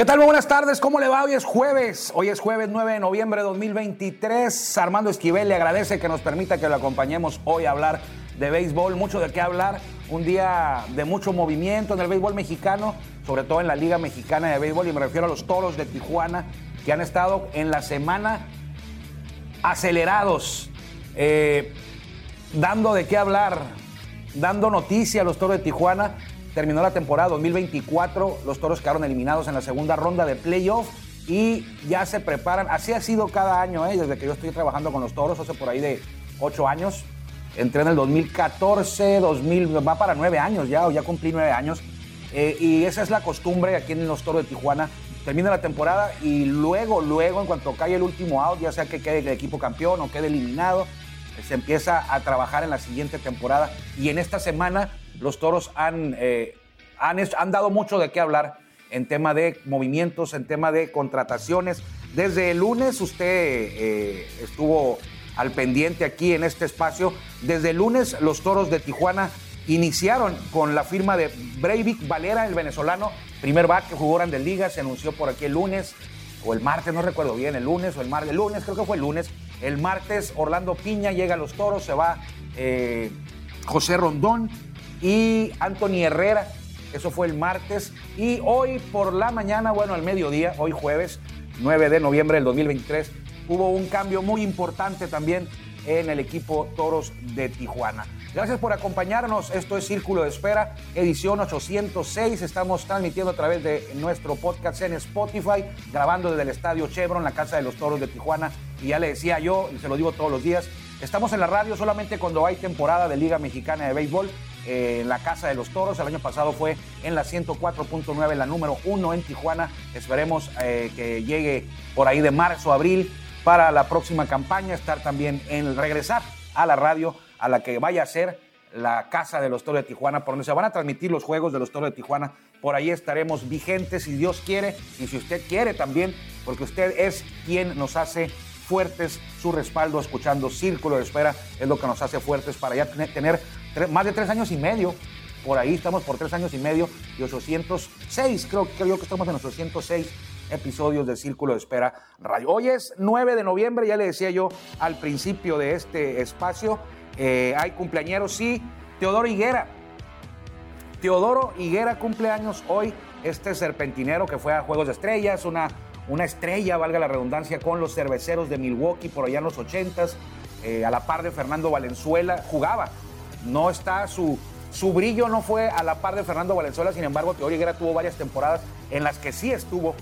¿Qué tal? Muy buenas tardes, ¿cómo le va? Hoy es jueves, hoy es jueves 9 de noviembre de 2023. Armando Esquivel le agradece que nos permita que lo acompañemos hoy a hablar de béisbol, mucho de qué hablar, un día de mucho movimiento en el béisbol mexicano, sobre todo en la Liga Mexicana de Béisbol, y me refiero a los Toros de Tijuana, que han estado en la semana acelerados, eh, dando de qué hablar, dando noticia a los Toros de Tijuana. Terminó la temporada 2024, los Toros quedaron eliminados en la segunda ronda de playoff y ya se preparan. Así ha sido cada año, ¿eh? desde que yo estoy trabajando con los Toros, hace por ahí de ocho años. Entré en el 2014, 2000, va para nueve años ya, o ya cumplí nueve años. Eh, y esa es la costumbre aquí en los Toros de Tijuana. Termina la temporada y luego, luego, en cuanto cae el último out, ya sea que quede el equipo campeón o quede eliminado, se empieza a trabajar en la siguiente temporada. Y en esta semana los toros han, eh, han, han, dado mucho de qué hablar en tema de movimientos, en tema de contrataciones. Desde el lunes usted eh, estuvo al pendiente aquí en este espacio. Desde el lunes los toros de Tijuana iniciaron con la firma de Breivik Valera, el venezolano, primer back que jugó Grandes Ligas, se anunció por aquí el lunes o el martes, no recuerdo bien, el lunes o el martes, el lunes, creo que fue el lunes. El martes Orlando Piña llega a los toros, se va eh, José Rondón, y Anthony Herrera. Eso fue el martes. Y hoy por la mañana, bueno, al mediodía, hoy jueves 9 de noviembre del 2023, hubo un cambio muy importante también en el equipo Toros de Tijuana. Gracias por acompañarnos. Esto es Círculo de Espera, edición 806. Estamos transmitiendo a través de nuestro podcast en Spotify, grabando desde el Estadio Chevron, la casa de los Toros de Tijuana. Y ya le decía yo, y se lo digo todos los días, estamos en la radio solamente cuando hay temporada de Liga Mexicana de Béisbol en la Casa de los Toros. El año pasado fue en la 104.9, la número uno en Tijuana. Esperemos eh, que llegue por ahí de marzo, abril para la próxima campaña, estar también en regresar a la radio, a la que vaya a ser la Casa de los Toros de Tijuana, por donde se van a transmitir los juegos de los Toros de Tijuana. Por ahí estaremos vigentes si Dios quiere y si usted quiere también, porque usted es quien nos hace fuertes, su respaldo escuchando Círculo de Espera es lo que nos hace fuertes para ya tener más de tres años y medio. Por ahí estamos por tres años y medio y 806, creo, creo que estamos en los 806 episodios de Círculo de Espera Radio. Hoy es 9 de noviembre, ya le decía yo al principio de este espacio, eh, hay cumpleañeros, sí, Teodoro Higuera. Teodoro Higuera cumpleaños hoy, este serpentinero que fue a Juegos de Estrellas, una, una estrella, valga la redundancia, con los cerveceros de Milwaukee por allá en los 80s, eh, a la par de Fernando Valenzuela, jugaba no está su, su brillo no fue a la par de Fernando Valenzuela, sin embargo, Teodoro Higuera tuvo varias temporadas en las que sí estuvo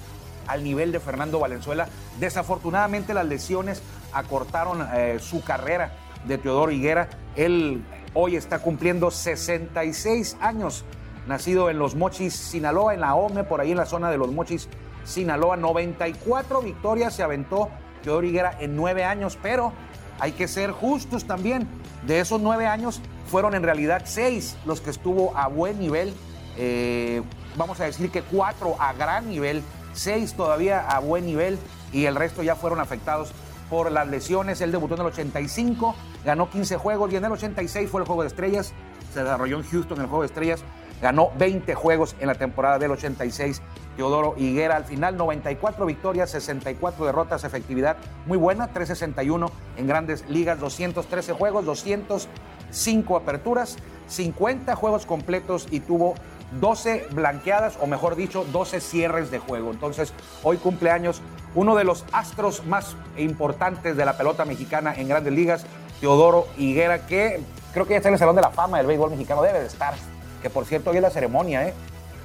al nivel de Fernando Valenzuela. Desafortunadamente las lesiones acortaron eh, su carrera de Teodoro Higuera. Él hoy está cumpliendo 66 años, nacido en Los Mochis, Sinaloa, en la OME, por ahí en la zona de Los Mochis, Sinaloa. 94 victorias se aventó Teodoro Higuera en nueve años, pero hay que ser justos también. De esos nueve años, fueron en realidad seis los que estuvo a buen nivel. Eh, vamos a decir que cuatro a gran nivel, seis todavía a buen nivel y el resto ya fueron afectados por las lesiones. Él debutó en el 85, ganó 15 juegos y en el 86 fue el Juego de Estrellas. Se desarrolló en Houston el Juego de Estrellas. Ganó 20 juegos en la temporada del 86 Teodoro Higuera. Al final, 94 victorias, 64 derrotas, efectividad muy buena, 361 en grandes ligas, 213 juegos, 205 aperturas, 50 juegos completos y tuvo 12 blanqueadas, o mejor dicho, 12 cierres de juego. Entonces, hoy cumpleaños uno de los astros más importantes de la pelota mexicana en grandes ligas, Teodoro Higuera, que creo que ya está en el Salón de la Fama del béisbol mexicano, debe de estar. Que por cierto, hoy es la ceremonia ¿eh?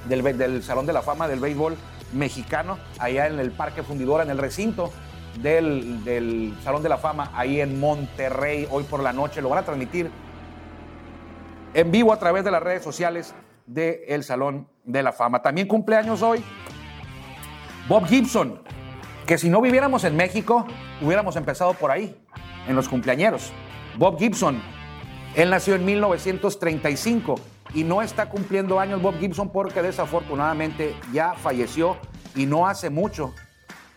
Del, Salón de la Fama del béisbol mexicano, allá en el Parque Fundidora, en el recinto del, del, Salón de la Fama, ahí en Monterrey, hoy por la noche. Lo van a transmitir en vivo a través de las redes sociales del Salón de la Fama. También cumpleaños hoy Bob Gibson, que si no viviéramos en México, hubiéramos empezado por ahí, en los cumpleañeros. Bob Gibson, él nació en 1935 y no está cumpliendo años Bob Gibson porque desafortunadamente ya falleció y no hace mucho.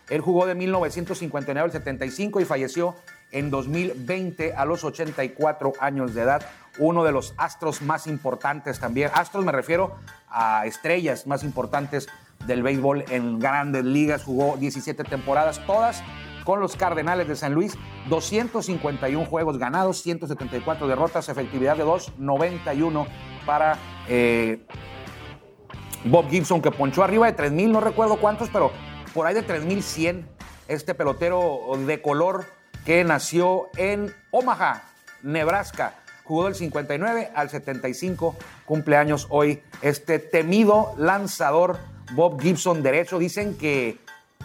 Él jugó de 1959 al 75 y falleció en 2020 a los 84 años de edad. Uno de los astros más importantes también. Astros me refiero a estrellas más importantes del béisbol en grandes ligas. Jugó 17 temporadas, todas con los Cardenales de San Luis. 251 juegos ganados, 174 derrotas, efectividad de 2.91 para eh, Bob Gibson, que ponchó arriba de 3.000, no recuerdo cuántos, pero por ahí de 3.100. Este pelotero de color que nació en Omaha, Nebraska. Jugó del 59 al 75, cumpleaños hoy este temido lanzador Bob Gibson derecho. Dicen que,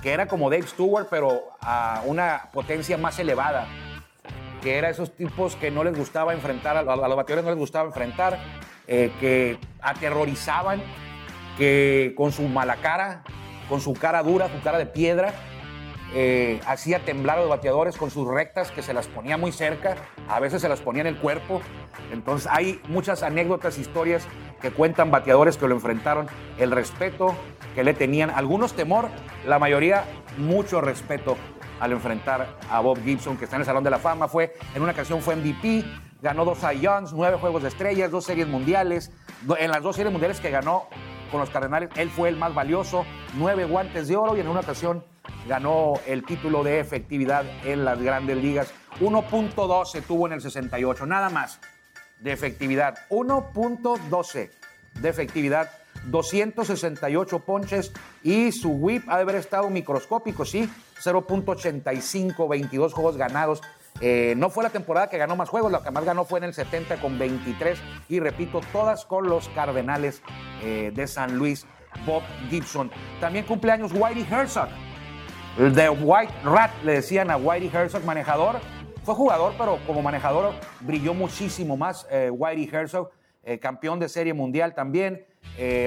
que era como Dave Stewart, pero a una potencia más elevada. Que era esos tipos que no les gustaba enfrentar, a, los bateadores no les gustaba enfrentar, eh, que aterrorizaban, que con su mala cara, con su cara dura, su cara de piedra, eh, hacía temblar a los bateadores con sus rectas que se las ponía muy cerca, a veces se las ponía en el cuerpo. Entonces hay muchas anécdotas, historias que cuentan bateadores que lo enfrentaron, el respeto que le tenían, algunos temor, la mayoría mucho respeto al enfrentar a Bob Gibson, que está en el Salón de la Fama, fue en una ocasión fue MVP, ganó dos Youngs, nueve Juegos de Estrellas, dos Series Mundiales, en las dos Series Mundiales que ganó con los Cardenales, él fue el más valioso, nueve guantes de oro y en una ocasión ganó el título de efectividad en las grandes ligas. 1.12 tuvo en el 68, nada más de efectividad. 1.12 de efectividad, 268 ponches y su whip ha de haber estado microscópico, sí, 0.85, 22 juegos ganados. Eh, no fue la temporada que ganó más juegos, la que más ganó fue en el 70 con 23 y repito, todas con los Cardenales eh, de San Luis, Bob Gibson. También cumpleaños Whitey Herzog, de White Rat, le decían a Whitey Herzog, manejador. Fue jugador, pero como manejador brilló muchísimo más eh, Whitey Herzog, campeón de serie mundial también.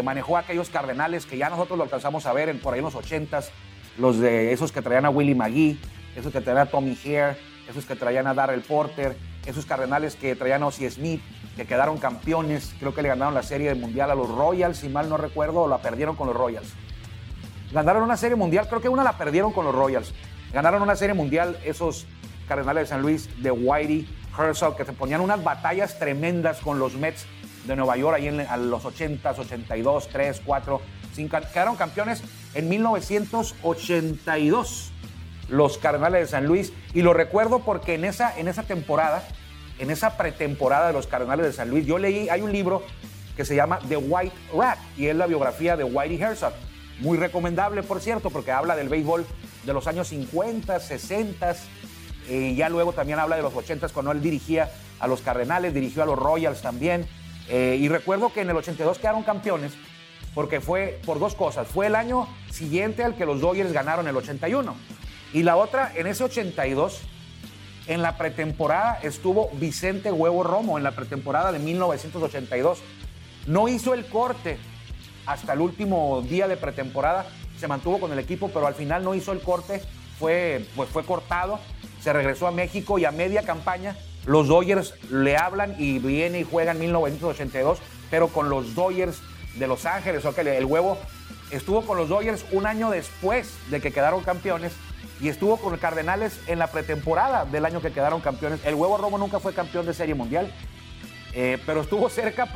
Manejó a aquellos cardenales que ya nosotros lo alcanzamos a ver en, por ahí en los 80s, los de esos que traían a Willie McGee, esos que traían a Tommy Hare, esos que traían a Darrell Porter, esos cardenales que traían a Ozzie Smith, que quedaron campeones. Creo que le ganaron la serie mundial a los Royals, si mal no recuerdo, o la perdieron con los Royals. Ganaron una serie mundial, creo que una la perdieron con los Royals. Ganaron una serie mundial esos Cardenales de San Luis de Whitey Herzog, que se ponían unas batallas tremendas con los Mets de Nueva York ahí en los 80s, 82, 3, 4, 5. Quedaron campeones en 1982 los Cardenales de San Luis. Y lo recuerdo porque en esa, en esa temporada, en esa pretemporada de los Cardenales de San Luis, yo leí, hay un libro que se llama The White Rat y es la biografía de Whitey Herzog. Muy recomendable, por cierto, porque habla del béisbol de los años 50, 60 y ya luego también habla de los 80 cuando él dirigía a los Cardenales, dirigió a los Royals también. Eh, y recuerdo que en el 82 quedaron campeones porque fue por dos cosas. Fue el año siguiente al que los Dodgers ganaron el 81. Y la otra, en ese 82, en la pretemporada estuvo Vicente Huevo Romo, en la pretemporada de 1982. No hizo el corte hasta el último día de pretemporada. Se mantuvo con el equipo, pero al final no hizo el corte. Fue, pues fue cortado. Se regresó a México y a media campaña los Dodgers le hablan y viene y juega en 1982, pero con los Dodgers de Los Ángeles. O el huevo estuvo con los Dodgers un año después de que quedaron campeones y estuvo con Cardenales en la pretemporada del año que quedaron campeones. El huevo Romo nunca fue campeón de Serie Mundial, eh, pero estuvo cerca.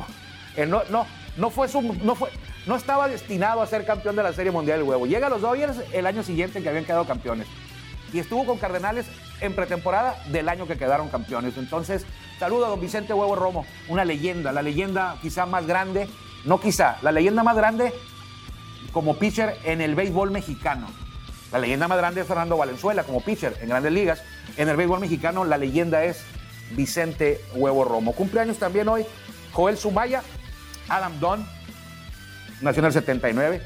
Eh, no, no, no fue su, no fue, no estaba destinado a ser campeón de la Serie Mundial del Huevo. Llega a los Dodgers el año siguiente que habían quedado campeones. Y estuvo con Cardenales en pretemporada del año que quedaron campeones. Entonces, saludo a don Vicente Huevo Romo, una leyenda, la leyenda quizá más grande, no quizá, la leyenda más grande como pitcher en el béisbol mexicano. La leyenda más grande es Fernando Valenzuela como pitcher en grandes ligas. En el béisbol mexicano la leyenda es Vicente Huevo Romo. Cumpleaños también hoy Joel Zumaya, Adam Dunn, nació en el 79,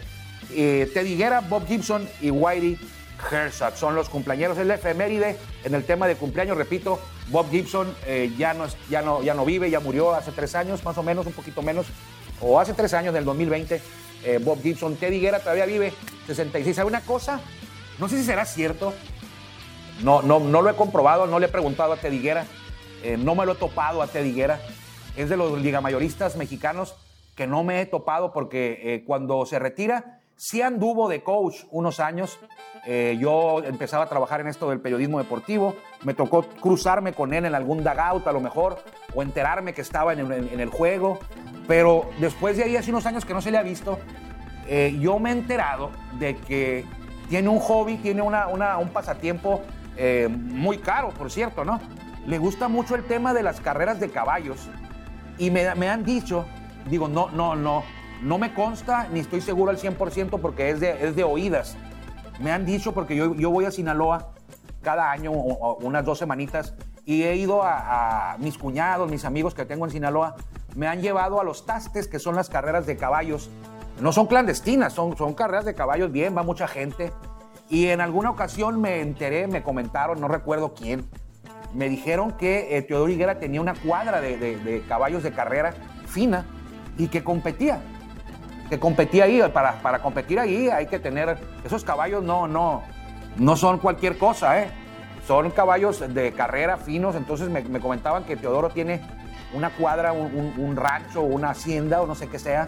eh, Teddy Guerra, Bob Gibson y Whitey Herzog. Son los cumpleaños. Es la efeméride en el tema de cumpleaños. Repito, Bob Gibson eh, ya, no, ya, no, ya no vive, ya murió hace tres años, más o menos, un poquito menos, o hace tres años, del 2020. Eh, Bob Gibson, Teddy Guerra todavía vive, 66. ¿Sabe una cosa? No sé si será cierto. No, no, no lo he comprobado, no le he preguntado a Teddy Guerra. Eh, no me lo he topado a Teddy Guerra. Es de los ligamayoristas mexicanos que no me he topado porque cuando se retira, sí anduvo de coach unos años. Eh, yo empezaba a trabajar en esto del periodismo deportivo. Me tocó cruzarme con él en algún dugout a lo mejor, o enterarme que estaba en el, juego. Pero después de ahí, hace unos años que no se le ha visto, eh, yo me he enterado de que tiene un hobby, tiene un pasatiempo eh, muy caro, por cierto, ¿no? Le gusta mucho el tema de las carreras de caballos. Y me, me han dicho, digo, no, no, no, no me consta ni estoy seguro al 100% porque es de, es de oídas. Me han dicho, porque yo, yo voy a Sinaloa cada año, unas dos semanitas, y he ido a, mis cuñados, mis amigos que tengo en Sinaloa, me han llevado a los tastes, que son las carreras de caballos. No son clandestinas, son, son carreras de caballos bien, va mucha gente. Y en alguna ocasión me enteré, me comentaron, no recuerdo quién, me dijeron que eh, Teodoro Higuera tenía una cuadra de, de caballos de carrera fina y que competía que competía ahí. Para, para competir ahí hay que tener. Esos caballos no, no, no son cualquier cosa, ¿eh? Son caballos de carrera finos. Entonces me, comentaban que Teodoro tiene una cuadra, un, rancho, una hacienda o no sé qué sea,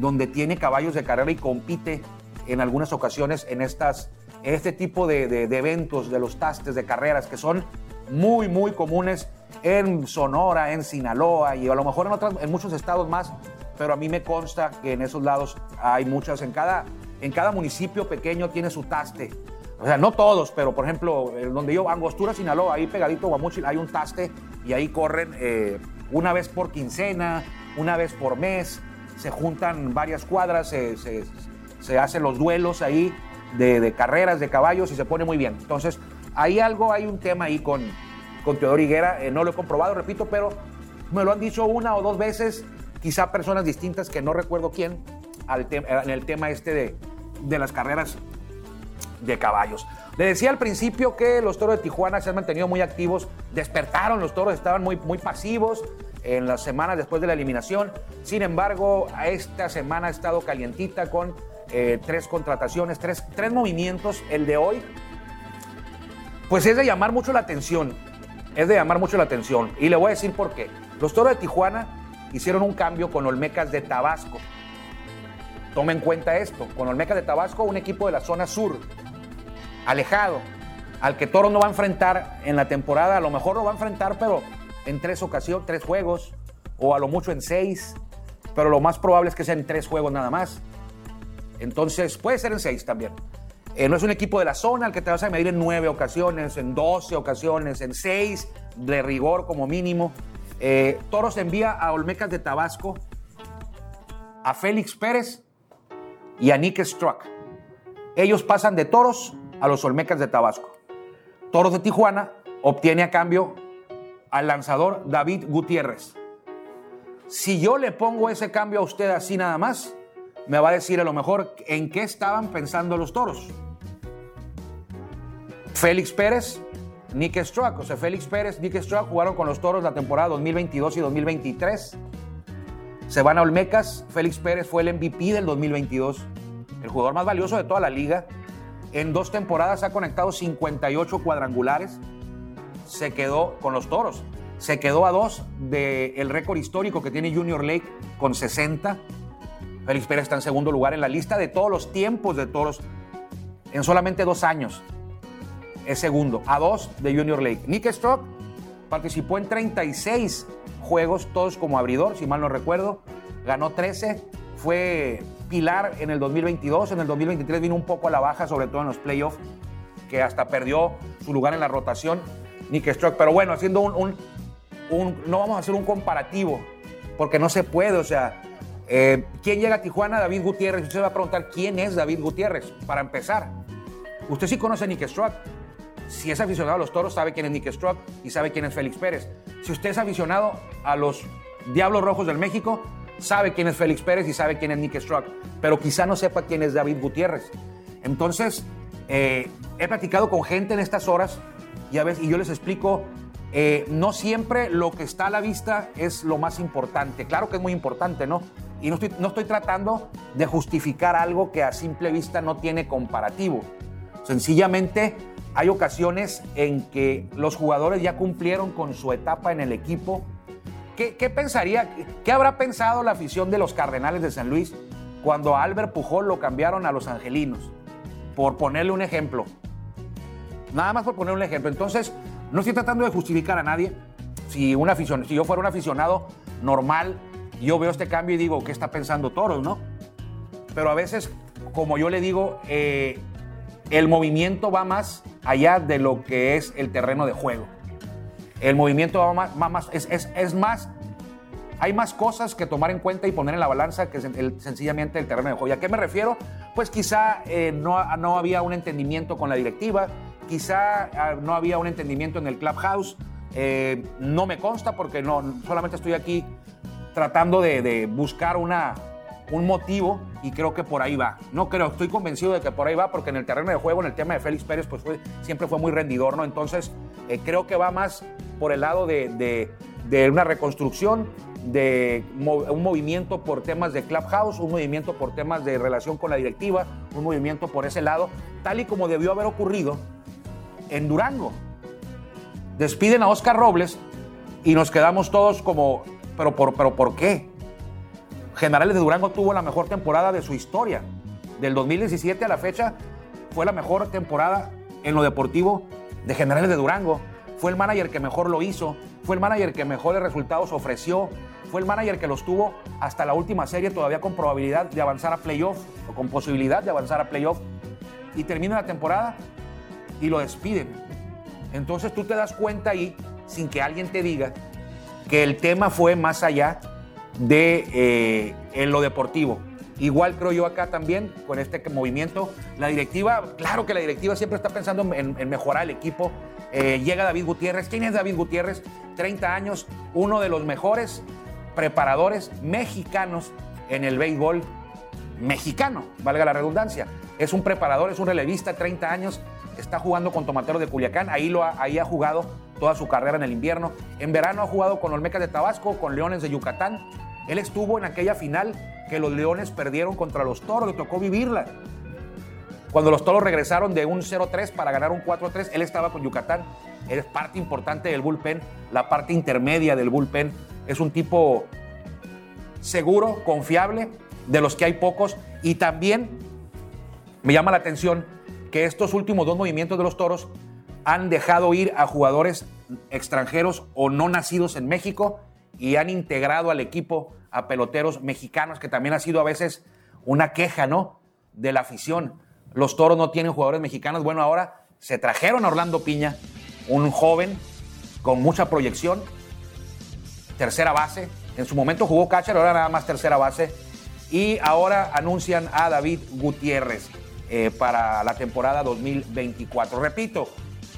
donde tiene caballos de carrera y compite en algunas ocasiones en, estas, este tipo de, eventos de los tastes de carreras que son muy, muy comunes en Sonora, en Sinaloa y a lo mejor en, otras, en muchos estados más pero a mí me consta que en esos lados hay muchas, en cada, en cada municipio pequeño tiene su taste. O sea, no todos, pero por ejemplo, donde yo, Angostura, Sinaloa, ahí pegadito Guamuchil, hay un taste y ahí corren eh, una vez por quincena, una vez por mes, se juntan varias cuadras, se, se, hacen los duelos ahí de, carreras de caballos y se pone muy bien. Entonces, hay algo, hay un tema ahí con, con Teodoro Higuera, eh, no lo he comprobado, repito, pero me lo han dicho una o dos veces quizá personas distintas que no recuerdo quién, en el tema este de, de las carreras de caballos. Le decía al principio que los toros de Tijuana se han mantenido muy activos, despertaron los toros, estaban muy, muy pasivos en las semanas después de la eliminación. Sin embargo, esta semana ha estado calientita con eh, tres contrataciones, tres, tres movimientos. El de hoy, pues es de llamar mucho la atención. Es de llamar mucho la atención. Y le voy a decir por qué. Los toros de Tijuana hicieron un cambio con Olmecas de Tabasco. Tome en cuenta esto, con Olmecas de Tabasco, un equipo de la zona sur, alejado, al que Toro no va a enfrentar en la temporada, a lo mejor lo va a enfrentar, pero en tres ocasiones, tres juegos, o a lo mucho en seis, pero lo más probable es que sea en tres juegos nada más. Entonces, puede ser en seis también. Eh, no es un equipo de la zona al que te vas a medir en nueve ocasiones, en doce ocasiones, en seis de rigor como mínimo. Eh, Toros envía a Olmecas de Tabasco a Félix Pérez y a Nick Struck. Ellos pasan de Toros a los Olmecas de Tabasco. Toros de Tijuana obtiene a cambio al lanzador David Gutiérrez. Si yo le pongo ese cambio a usted así nada más, me va a decir a lo mejor en qué estaban pensando los toros. Félix Pérez Nick Struck, o sea, Félix Pérez, Nick Struck jugaron con los Toros la temporada 2022 y 2023. Se van a Olmecas. Félix Pérez fue el MVP del 2022, el jugador más valioso de toda la liga. En dos temporadas ha conectado 58 cuadrangulares. Se quedó con los Toros. Se quedó a dos del récord histórico que tiene Junior Lake con 60. Félix Pérez está en segundo lugar en la lista de todos los tiempos de Toros en solamente dos años es segundo, a dos de Junior Lake. Nick Strock participó en 36 juegos, todos como abridor, si mal no recuerdo. Ganó 13, fue pilar en el 2022. En el 2023 vino un poco a la baja, sobre todo en los playoffs, que hasta perdió su lugar en la rotación. Nick Struck. Pero bueno, haciendo un, no vamos a hacer un comparativo, porque no se puede. O sea, eh, ¿quién llega a Tijuana? David Gutiérrez. Usted va a preguntar quién es David Gutiérrez, para empezar. Usted sí conoce a Nick Struck. Si es aficionado a los toros, sabe quién es Nick Struck y sabe quién es Félix Pérez. Si usted es aficionado a los Diablos Rojos del México, sabe quién es Félix Pérez y sabe quién es Nick Struck, pero quizá no sepa quién es David Gutiérrez. Entonces, eh, he platicado con gente en estas horas y, a veces, y yo les explico, eh, no siempre lo que está a la vista es lo más importante. Claro que es muy importante, ¿no? Y no estoy, no estoy tratando de justificar algo que a simple vista no tiene comparativo. Sencillamente hay ocasiones en que los jugadores ya cumplieron con su etapa en el equipo ¿Qué, pensaría, qué habrá pensado la afición de los Cardenales de San Luis cuando a Albert Pujol lo cambiaron a los Angelinos? Por ponerle un ejemplo. Nada más por poner un ejemplo. Entonces, no estoy tratando de justificar a nadie. Si, una afición, si yo fuera un aficionado normal, yo veo este cambio y digo, ¿qué está pensando Toros, no? Pero a veces, como yo le digo, eh, el movimiento va más allá de lo que es el terreno de juego. El movimiento va más, es, más, hay más cosas que tomar en cuenta y poner en la balanza que sencillamente el terreno de juego. ¿Y a qué me refiero? Pues quizá eh, no, no había un entendimiento con la directiva, quizá ah, no había un entendimiento en el clubhouse. Eh, no me consta porque no, solamente estoy aquí tratando de, buscar una, un motivo y creo que por ahí va. No creo, estoy convencido de que por ahí va porque en el terreno de juego, en el tema de Félix Pérez, pues siempre fue muy rendidor, ¿no? Entonces, eh, creo que va más por el lado de, una reconstrucción, de un movimiento por temas de Clubhouse, un movimiento por temas de relación con la directiva, un movimiento por ese lado, tal y como debió haber ocurrido en Durango. Despiden a Oscar Robles y nos quedamos todos como, ¿pero por, pero por qué? Generales de Durango tuvo la mejor temporada de su historia. Del 2017 a la fecha fue la mejor temporada en lo deportivo de Generales de Durango fue el manager que mejor lo hizo, fue el manager que mejores resultados ofreció, fue el manager que los tuvo hasta la última serie todavía con probabilidad de avanzar a playoff o con posibilidad de avanzar a playoff. Y termina la temporada y lo despiden. Entonces tú te das cuenta ahí, sin que alguien te diga, que el tema fue más allá de eh, en lo deportivo. Igual creo yo acá también con este movimiento. La directiva, claro que la directiva siempre está pensando en, mejorar el equipo, eh, llega David Gutiérrez. ¿Quién es David Gutiérrez? 30 años, uno de los mejores preparadores mexicanos en el béisbol mexicano, valga la redundancia. Es un preparador, es un relevista, 30 años, está jugando con Tomatero de Culiacán, ahí, lo ha, ahí ha jugado toda su carrera en el invierno. En verano ha jugado con Olmecas de Tabasco, con Leones de Yucatán. Él estuvo en aquella final que los Leones perdieron contra los Toros, le tocó vivirla. Cuando los Toros regresaron de un 0-3 para ganar un 4-3, él estaba con Yucatán. es parte importante del bullpen, la parte intermedia del bullpen. Es un tipo seguro, confiable, de los que hay pocos. Y también me llama la atención que estos últimos dos movimientos de los Toros han dejado ir a jugadores extranjeros o no nacidos en México y han integrado al equipo a peloteros mexicanos, que también ha sido a veces una queja, ¿no? De la afición. Los toros no tienen jugadores mexicanos. Bueno, ahora se trajeron a Orlando Piña, un joven con mucha proyección, tercera base. En su momento jugó catcher, ahora nada más tercera base. Y ahora anuncian a David Gutiérrez eh, para la temporada 2024. Repito,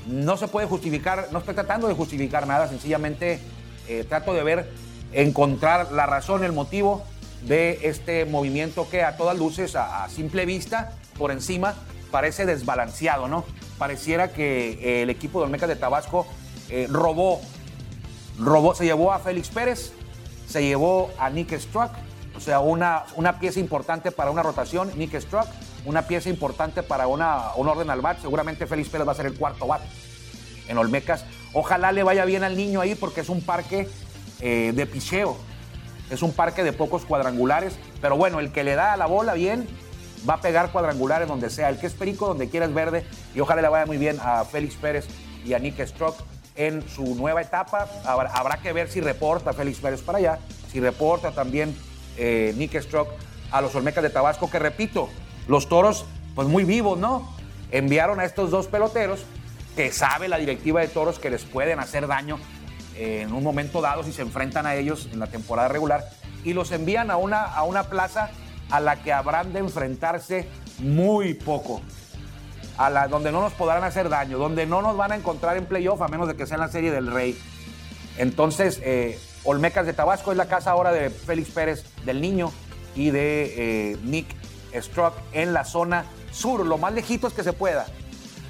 no se puede justificar, no estoy tratando de justificar nada, sencillamente eh, trato de ver, encontrar la razón, el motivo de este movimiento que a todas luces, a simple vista, por encima, parece desbalanceado, ¿no? Pareciera que eh, el equipo de Olmecas de Tabasco robó, robó, se llevó a Félix Pérez, se llevó a Nick Struck, o sea, una, una pieza importante para una rotación, Nick Struck, una pieza importante para una, un orden al bat, seguramente Félix Pérez va a ser el cuarto bat en Olmecas. Ojalá le vaya bien al niño ahí porque es un parque eh, de picheo, es un parque de pocos cuadrangulares, pero bueno, el que le da a la bola bien va a pegar cuadrangulares donde sea. El que es perico, donde quiera es verde. Y ojalá le vaya muy bien a Félix Pérez y a Nick Strock en su nueva etapa. Habrá, que ver si reporta Félix Pérez para allá, si reporta también eh, Nick Strock a los Olmecas de Tabasco, que repito, los toros, pues muy vivos, ¿no? Enviaron a estos dos peloteros que sabe la directiva de toros que les pueden hacer daño en un momento dado si se enfrentan a ellos en la temporada regular y los envían a una, a una plaza a la que habrán de enfrentarse muy poco. A la, donde no nos podrán hacer daño, donde no nos van a encontrar en playoff a menos de que sea en la serie del Rey. Entonces, eh, Olmecas de Tabasco es la casa ahora de Félix Pérez del Niño y de eh, Nick Struck en la zona sur, lo más lejitos que se pueda.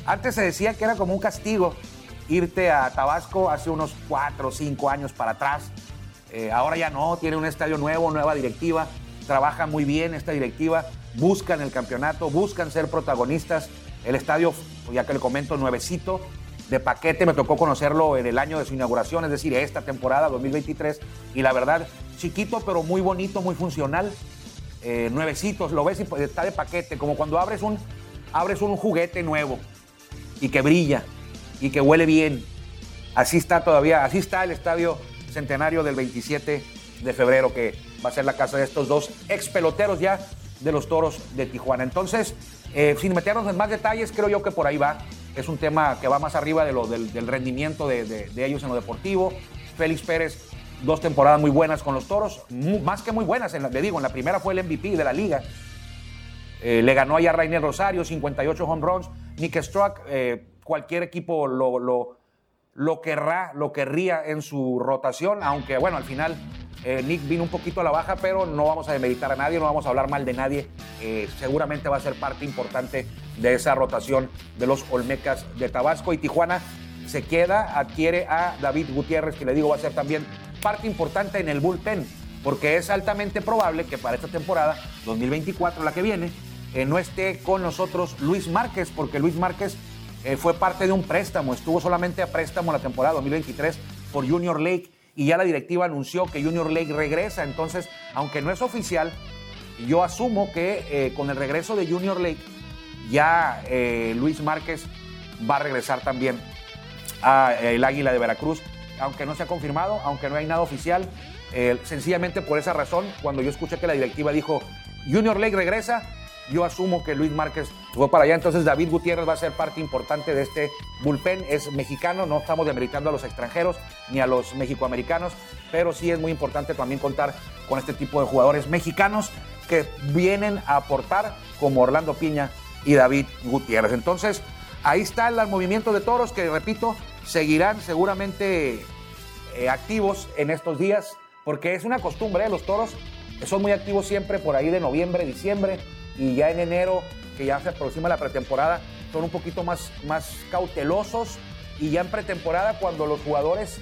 Antes se decía que era como un castigo irte a Tabasco hace unos cuatro o cinco años para atrás. Eh, ahora ya no, tiene un estadio nuevo, nueva directiva, trabaja muy bien esta directiva, buscan el campeonato, buscan ser protagonistas. El estadio, ya que le comento, nuevecito, de paquete, me tocó conocerlo en el año de su inauguración, es decir, esta temporada 2023, y la verdad, chiquito pero muy bonito, muy funcional, eh, nuevecitos, lo ves y pues, está de paquete, como cuando abres un, abres un juguete nuevo y que brilla y que huele bien. Así está todavía, así está el estadio centenario del 27 de febrero, que va a ser la casa de estos dos ex peloteros ya de los toros de Tijuana. Entonces, eh, sin meternos en más detalles, creo yo que por ahí va. Es un tema que va más arriba de lo, del, rendimiento de, ellos en lo deportivo. Félix Pérez, dos temporadas muy buenas con los toros, más que muy buenas, en le digo, en la primera fue el MVP de la liga. Eh, le ganó allá a Rainer Rosario, 58 home runs. Nick Struck, eh, cualquier equipo lo, lo, querrá, lo querría en su rotación, aunque bueno, al final eh, Nick vino un poquito a la baja, pero no vamos a demeritar a nadie, no vamos a hablar mal de nadie. Seguramente va a ser parte importante de esa rotación de los Olmecas de Tabasco y Tijuana se queda, adquiere a David Gutiérrez, que le digo va a ser también parte importante en el bullpen, porque es altamente probable que para esta temporada 2024, la que viene, eh, no esté con nosotros Luis Márquez, porque Luis Márquez eh, fue parte de un préstamo, estuvo solamente a préstamo la temporada 2023 por Junior Lake y ya la directiva anunció que Junior Lake regresa. Entonces, aunque no es oficial, yo asumo que eh, con el regreso de Junior Lake ya Luis Márquez va a regresar también a Águila de Veracruz, aunque no se ha confirmado, aunque no hay nada oficial. sencillamente por esa razón, cuando yo escuché que la directiva dijo Junior Lake regresa, yo asumo que Luis Márquez fue para allá, entonces David Gutiérrez va a ser parte importante de este bullpen. Es mexicano, no estamos demeritando a los extranjeros ni a los mexicoamericanos, pero sí es muy importante también contar con este tipo de jugadores mexicanos que vienen a aportar como Orlando Piña y David Gutiérrez. Entonces, ahí está el movimiento de toros que, repito, seguirán seguramente eh, activos en estos días, porque es una costumbre, ¿eh? los toros son muy activos siempre por ahí de noviembre, diciembre y ya en enero, que ya se aproxima la pretemporada, son un poquito más, más cautelosos y ya en pretemporada cuando los jugadores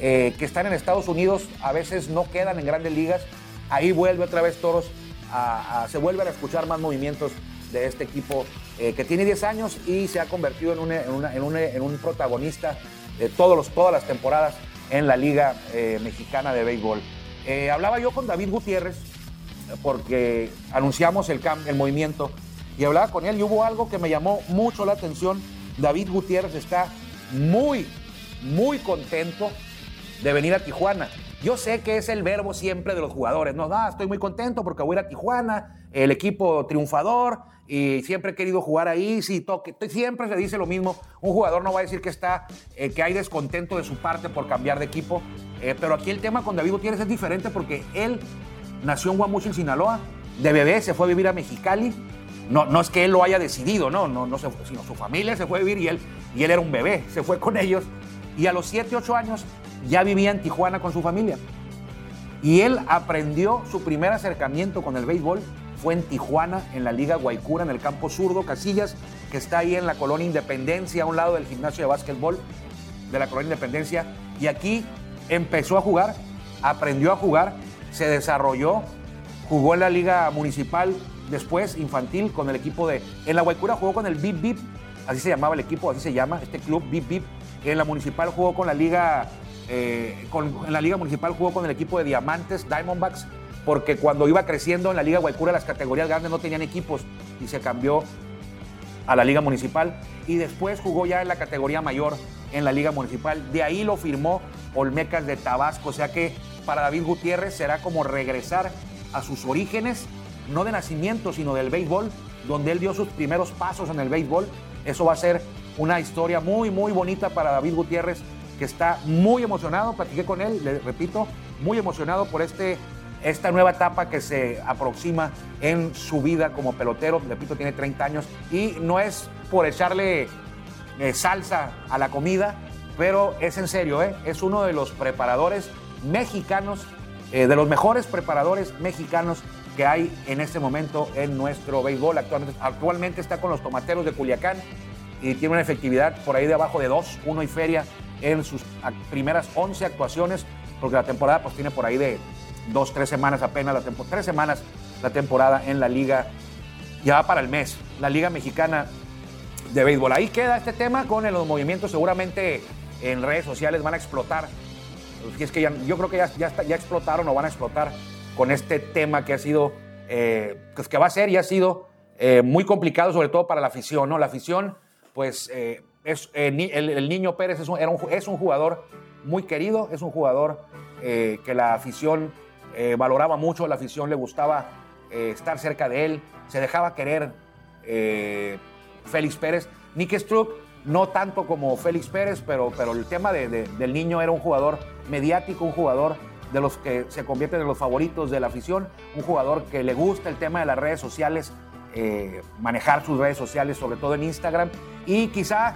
eh, que están en Estados Unidos a veces no quedan en grandes ligas, ahí vuelve otra vez Toros, a, se vuelven a escuchar más movimientos de este equipo eh, que tiene 10 años y se ha convertido en, en, un protagonista de todos los, todas las temporadas en la Liga eh, Mexicana de Béisbol. hablaba yo con David Gutiérrez, porque anunciamos el, el movimiento y hablaba con él y hubo algo que me llamó mucho la atención. David Gutiérrez está muy, muy contento de venir a Tijuana. Yo sé que es el verbo siempre de los jugadores. No, no, estoy muy contento porque voy a ir a Tijuana, el equipo triunfador y siempre he querido jugar ahí. Sí, toque, siempre se dice lo mismo. Un jugador no va a decir que está, eh, que hay descontento de su parte por cambiar de equipo. Eh, pero aquí el tema con David Gutiérrez es diferente porque él nació en Guamuchil, Sinaloa, de bebé se fue a vivir a Mexicali. No, no es que él lo haya decidido, no, no, no sino su familia se fue a vivir y él, y él era un bebé, se fue con ellos. Y a los 7, 8 años ya vivía en Tijuana con su familia. Y él aprendió su primer acercamiento con el béisbol fue en Tijuana, en la Liga Guaycura, en el campo zurdo Casillas, que está ahí en la colonia Independencia, a un lado del gimnasio de básquetbol de la colonia Independencia. Y aquí empezó a jugar, aprendió a jugar se desarrolló, jugó en la liga municipal, después infantil con el equipo de... En la Guaycura jugó con el Bip Bip, así se llamaba el equipo, así se llama, este club Bip Bip. En la municipal jugó con la liga, eh, en la liga municipal jugó con el equipo de Diamantes, Diamondbacks, porque cuando iba creciendo en la liga Guaycura las categorías grandes no tenían equipos y se cambió a la liga municipal y después jugó ya en la categoría mayor en la liga municipal. De ahí lo firmó Olmecas de Tabasco, o sea que para David Gutiérrez será como regresar a sus orígenes no de nacimiento, sino del béisbol, donde él dio sus primeros pasos en el béisbol. Eso va a ser una historia muy, muy bonita para David Gutiérrez, que está muy emocionado. Platiqué con él, le repito, muy emocionado por este, esta nueva etapa que se aproxima en su vida como pelotero. Repito, tiene 30 años y no es por echarle eh, salsa a la comida, pero es en serio, ¿eh? es uno de los preparadores mexicanos, eh, de los mejores preparadores mexicanos que hay en este momento en nuestro béisbol. Actualmente, actualmente está con los tomateros de Culiacán y tiene una efectividad por ahí de abajo de 2, 1 y feria en sus primeras 11 actuaciones, porque la temporada pues tiene por ahí de 2, 3 semanas apenas, la 3 semanas la temporada en la liga, ya va para el mes, la liga mexicana de béisbol. Ahí queda este tema con los movimientos, seguramente en redes sociales van a explotar. Es que yo creo que ya, ya, ya explotaron o van a explotar con este tema que ha sido, eh, pues que va a ser y ha sido eh, muy complicado, sobre todo para la afición, ¿no? La afición, pues, eh, es, el, niño Pérez es un, jugador muy querido, es un jugador que la afición valoraba mucho, la afición le gustaba estar cerca de él, se dejaba querer Félix Pérez. Nick Struck, no tanto como Félix Pérez, pero, pero el tema del niño era un jugador mediático, un jugador de los que se convierten en los favoritos de la afición, un jugador que le gusta el tema de las redes sociales, eh, manejar sus redes sociales, sobre todo en Instagram, y quizá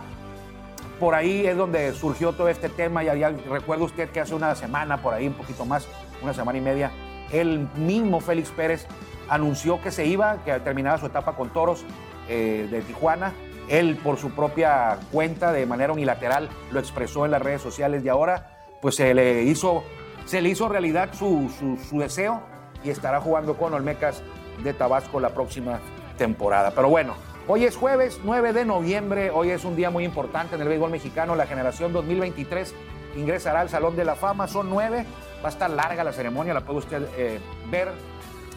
por ahí es donde surgió todo este tema, ya, ya recuerda usted que hace una semana, por ahí un poquito más, una semana y media, el mismo Félix Pérez anunció que se iba, que terminaba su etapa con Toros eh, de Tijuana. Él por su propia cuenta, de manera unilateral, lo expresó en las redes sociales y ahora pues se le hizo se le hizo realidad su, deseo y estará jugando con Olmecas de Tabasco la próxima temporada. Pero bueno, hoy es jueves 9 de noviembre, hoy es un día muy importante en el béisbol mexicano, la generación 2023 ingresará al Salón de la Fama, son nueve, va a estar larga la ceremonia, la puede usted eh, ver,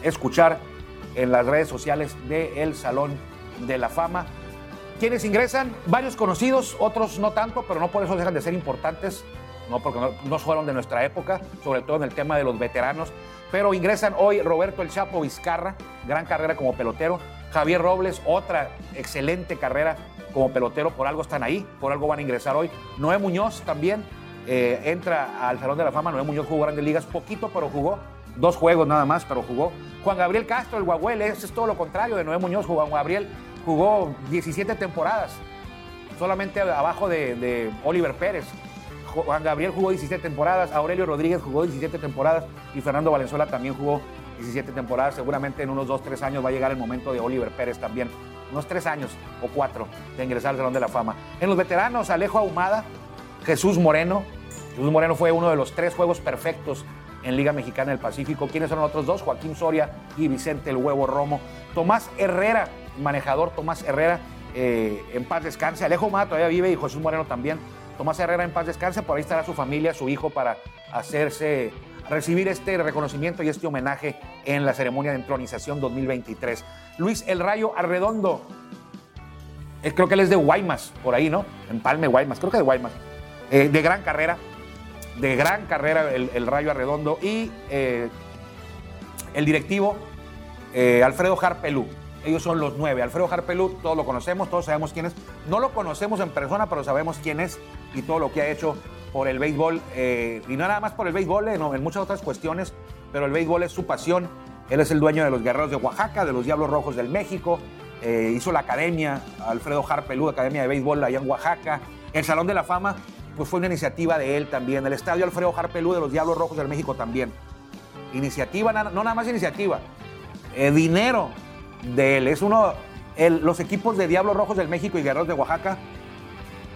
escuchar en las redes sociales del Salón de la Fama. Quienes ingresan, varios conocidos, otros no tanto, pero no por eso dejan de ser importantes no porque no, fueron de nuestra época, sobre todo en el tema de los veteranos. Pero ingresan hoy Roberto El Chapo Vizcarra, gran carrera como pelotero. Javier Robles, otra excelente carrera como pelotero, por algo están ahí, por algo van a ingresar hoy. Noé Muñoz también eh, entra al Salón de la Fama. Noé Muñoz jugó grandes ligas, poquito, pero jugó. Dos juegos nada más, pero jugó. Juan Gabriel Castro, el Guaguel, ese es todo lo contrario de Noé Muñoz. Juan Gabriel jugó 17 temporadas, solamente abajo de, de Oliver Pérez. Juan Gabriel jugó 17 temporadas, Aurelio Rodríguez jugó 17 temporadas y Fernando Valenzuela también jugó 17 temporadas. Seguramente en unos 2, 3 años va a llegar el momento de Oliver Pérez también. Unos 3 años o 4 de ingresar al Salón de la Fama. En los veteranos, Alejo Ahumada, Jesús Moreno. Jesús Moreno fue uno de los tres juegos perfectos en Liga Mexicana del Pacífico. ¿Quiénes son los otros dos? Joaquín Soria y Vicente El Huevo Romo. Tomás Herrera, manejador Tomás Herrera, eh, en paz descanse. Alejo Ahumada todavía vive y Jesús Moreno también Tomás Herrera en paz descanse, por ahí estará su familia, su hijo, para hacerse, recibir este reconocimiento y este homenaje en la ceremonia de entronización 2023. Luis El Rayo Arredondo, eh, creo que él es de Guaymas, por ahí, ¿no? En Palme, Guaymas, creo que de Guaymas. Eh, de gran carrera, de gran carrera el, Rayo Arredondo y eh, el directivo Alfredo Jarpelú. Ellos son los nueve. Alfredo Harpelú, todos lo conocemos, todos sabemos quién es. No lo conocemos en persona, pero sabemos quién es y todo lo que ha hecho por el béisbol. Eh, y no nada más por el béisbol, eh, en muchas otras cuestiones, pero el béisbol es su pasión. Él es el dueño de los Guerreros de Oaxaca, de los Diablos Rojos del México. Eh, hizo la academia, Alfredo Harpelú, Academia de Béisbol allá en Oaxaca. El Salón de la Fama, pues fue una iniciativa de él también. El Estadio Alfredo Harpelú de los Diablos Rojos del México también. Iniciativa, no nada más iniciativa. dinero de él. Es uno, los equipos de Diablos Rojos del México y Guerreros de Oaxaca,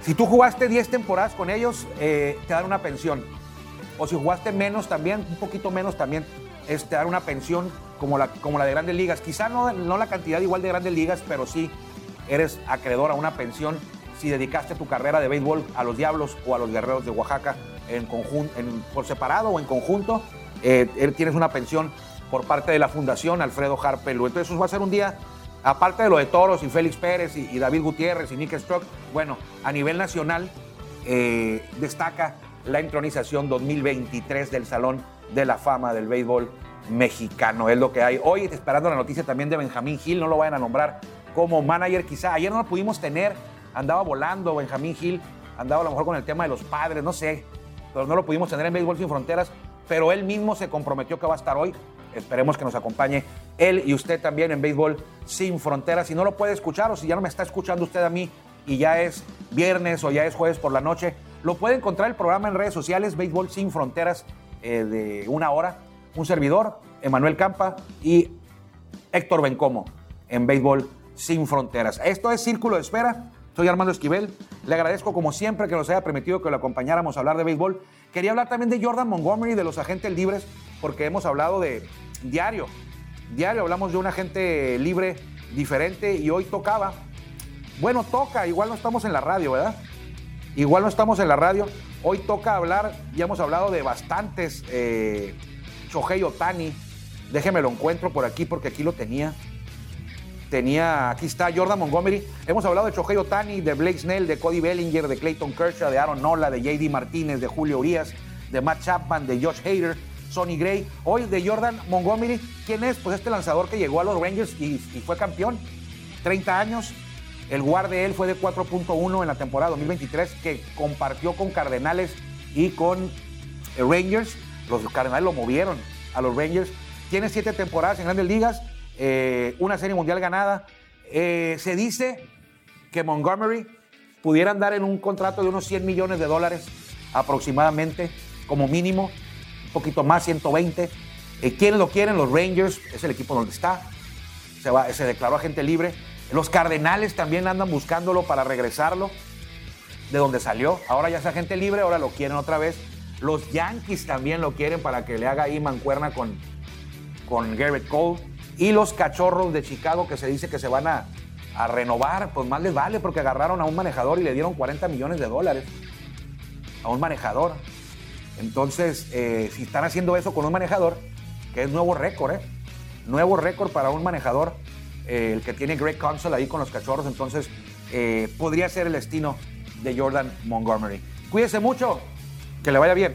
si tú jugaste 10 temporadas con ellos, eh, te dan una pensión. O si jugaste menos también, un poquito menos también, te dan una pensión como la, como la de Grandes Ligas. Quizá no, no la cantidad igual de Grandes Ligas, pero sí eres acreedor a una pensión si dedicaste tu carrera de béisbol a los Diablos o a los Guerreros de Oaxaca en conjunto, por separado o en conjunto. Eh, tienes una pensión por parte de la Fundación Alfredo Harpelu. Entonces, va a ser un día, aparte de lo de Toros y Félix Pérez y, David Gutiérrez y Nick Strock, bueno, a nivel nacional eh, destaca la entronización 2023 del Salón de la Fama del Béisbol mexicano. Es lo que hay. Hoy esperando la noticia también de Benjamín Gil, no lo vayan a nombrar como manager quizá. Ayer no lo pudimos tener, andaba volando Benjamín Gil, andaba a lo mejor con el tema de los padres, no sé, pero no lo pudimos tener en Béisbol Sin Fronteras, pero él mismo se comprometió que va a estar hoy. Esperemos que nos acompañe él y usted también en Béisbol Sin Fronteras. Si no lo puede escuchar o si ya no me está escuchando usted a mí y ya es viernes o ya es jueves por la noche, lo puede encontrar el programa en redes sociales, Béisbol Sin Fronteras, eh, de una hora. Un servidor, Emanuel Campa y Héctor Bencomo en Béisbol Sin Fronteras. Esto es Círculo de Espera. Soy Armando Esquivel. Le agradezco como siempre que nos haya permitido que lo acompañáramos a hablar de béisbol. Quería hablar también de Jordan Montgomery, de los agentes libres, porque hemos hablado de diario. Diario hablamos de un agente libre diferente y hoy tocaba. Bueno, toca, igual no estamos en la radio, ¿verdad? Igual no estamos en la radio. Hoy toca hablar, ya hemos hablado de bastantes. Eh, Shohei Otani, déjeme lo encuentro por aquí porque aquí lo tenía. Tenía, aquí está Jordan Montgomery. Hemos hablado de Shohei Otani, de Blake Snell, de Cody Bellinger, de Clayton Kershaw, de Aaron Nola, de JD Martínez, de Julio Urias, de Matt Chapman, de Josh Hader, Sonny Gray. Hoy de Jordan Montgomery. ¿Quién es? Pues este lanzador que llegó a los Rangers y, fue campeón. 30 años. El guard de él fue de 4.1 en la temporada 2023 que compartió con Cardenales y con Rangers. Los Cardenales lo movieron a los Rangers. Tiene siete temporadas en grandes ligas, eh, una serie mundial ganada. Eh, se dice que Montgomery pudiera andar en un contrato de unos 100 millones de dólares aproximadamente, como mínimo, un poquito más, 120. Eh, ¿Quiénes lo quieren? Los Rangers, es el equipo donde está. Se, va, se declaró agente libre. Los Cardenales también andan buscándolo para regresarlo de donde salió. Ahora ya es agente libre, ahora lo quieren otra vez. Los Yankees también lo quieren para que le haga ahí mancuerna con, con Garrett Cole. Y los Cachorros de Chicago que se dice que se van a, renovar, pues más les vale porque agarraron a un manejador y le dieron 40 millones de dólares a un manejador. Entonces, eh, si están haciendo eso con un manejador, que es nuevo récord, ¿eh? Nuevo récord para un manejador, eh, el que tiene Greg Console ahí con los cachorros, entonces eh, podría ser el destino de Jordan Montgomery. Cuídese mucho, que le vaya bien.